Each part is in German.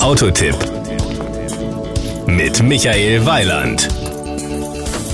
Autotipp mit Michael Weiland.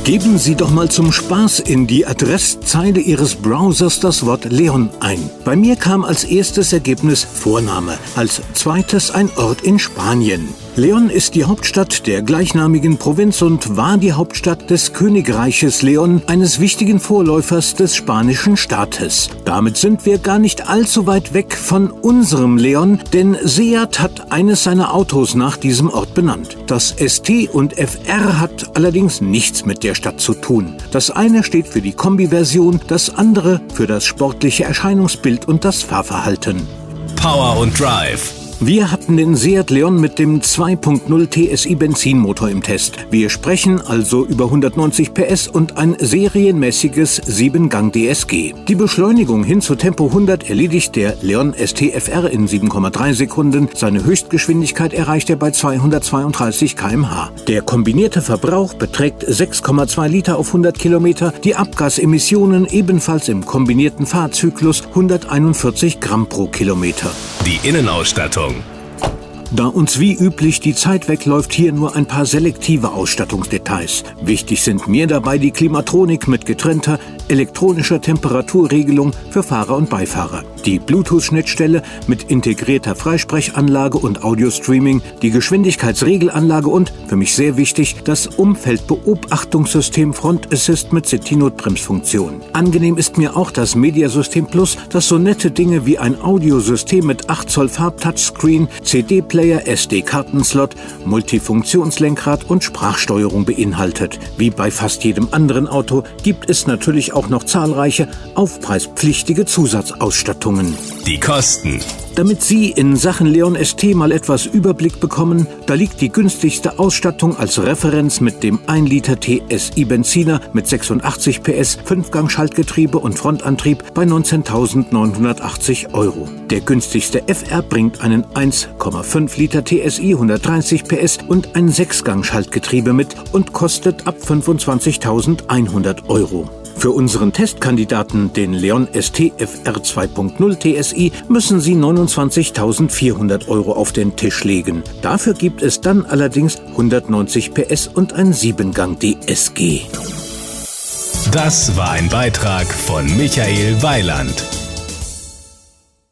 Geben Sie doch mal zum Spaß in die Adresszeile Ihres Browsers das Wort Leon ein. Bei mir kam als erstes Ergebnis Vorname, als zweites ein Ort in Spanien. Leon ist die Hauptstadt der gleichnamigen Provinz und war die Hauptstadt des Königreiches Leon, eines wichtigen Vorläufers des spanischen Staates. Damit sind wir gar nicht allzu weit weg von unserem Leon, denn Seat hat eines seiner Autos nach diesem Ort benannt. Das ST und FR hat allerdings nichts mit der Stadt zu tun. Das eine steht für die Kombi-Version, das andere für das sportliche Erscheinungsbild und das Fahrverhalten. Power und Drive wir hatten den Seat Leon mit dem 2.0 TSI Benzinmotor im Test. Wir sprechen also über 190 PS und ein serienmäßiges 7-Gang DSG. Die Beschleunigung hin zu Tempo 100 erledigt der Leon STFR in 7,3 Sekunden. Seine Höchstgeschwindigkeit erreicht er bei 232 km/h. Der kombinierte Verbrauch beträgt 6,2 Liter auf 100 Kilometer. Die Abgasemissionen ebenfalls im kombinierten Fahrzyklus 141 Gramm pro Kilometer. Die Innenausstattung da uns wie üblich die Zeit wegläuft, hier nur ein paar selektive Ausstattungsdetails. Wichtig sind mir dabei die Klimatronik mit getrennter elektronischer Temperaturregelung für Fahrer und Beifahrer, die Bluetooth-Schnittstelle mit integrierter Freisprechanlage und Audio-Streaming, die Geschwindigkeitsregelanlage und, für mich sehr wichtig, das Umfeldbeobachtungssystem Front Assist mit City-Notbremsfunktion. Angenehm ist mir auch das Mediasystem Plus, das so nette Dinge wie ein Audiosystem mit 8 Zoll Farb-Touchscreen, CD-Player, SD-Kartenslot, Multifunktionslenkrad und Sprachsteuerung beinhaltet. Wie bei fast jedem anderen Auto gibt es natürlich auch noch zahlreiche aufpreispflichtige Zusatzausstattungen. Die Kosten. Damit Sie in Sachen Leon ST mal etwas Überblick bekommen, da liegt die günstigste Ausstattung als Referenz mit dem 1 Liter TSI Benziner mit 86 PS, 5-Gang-Schaltgetriebe und Frontantrieb bei 19.980 Euro. Der günstigste FR bringt einen 1,5 Liter TSI 130 PS und ein 6-Gang-Schaltgetriebe mit und kostet ab 25.100 Euro. Für unseren Testkandidaten, den Leon ST FR 2.0 TSI, müssen Sie 29.400 Euro auf den Tisch legen. Dafür gibt es dann allerdings 190 PS und ein 7-Gang DSG. Das war ein Beitrag von Michael Weiland.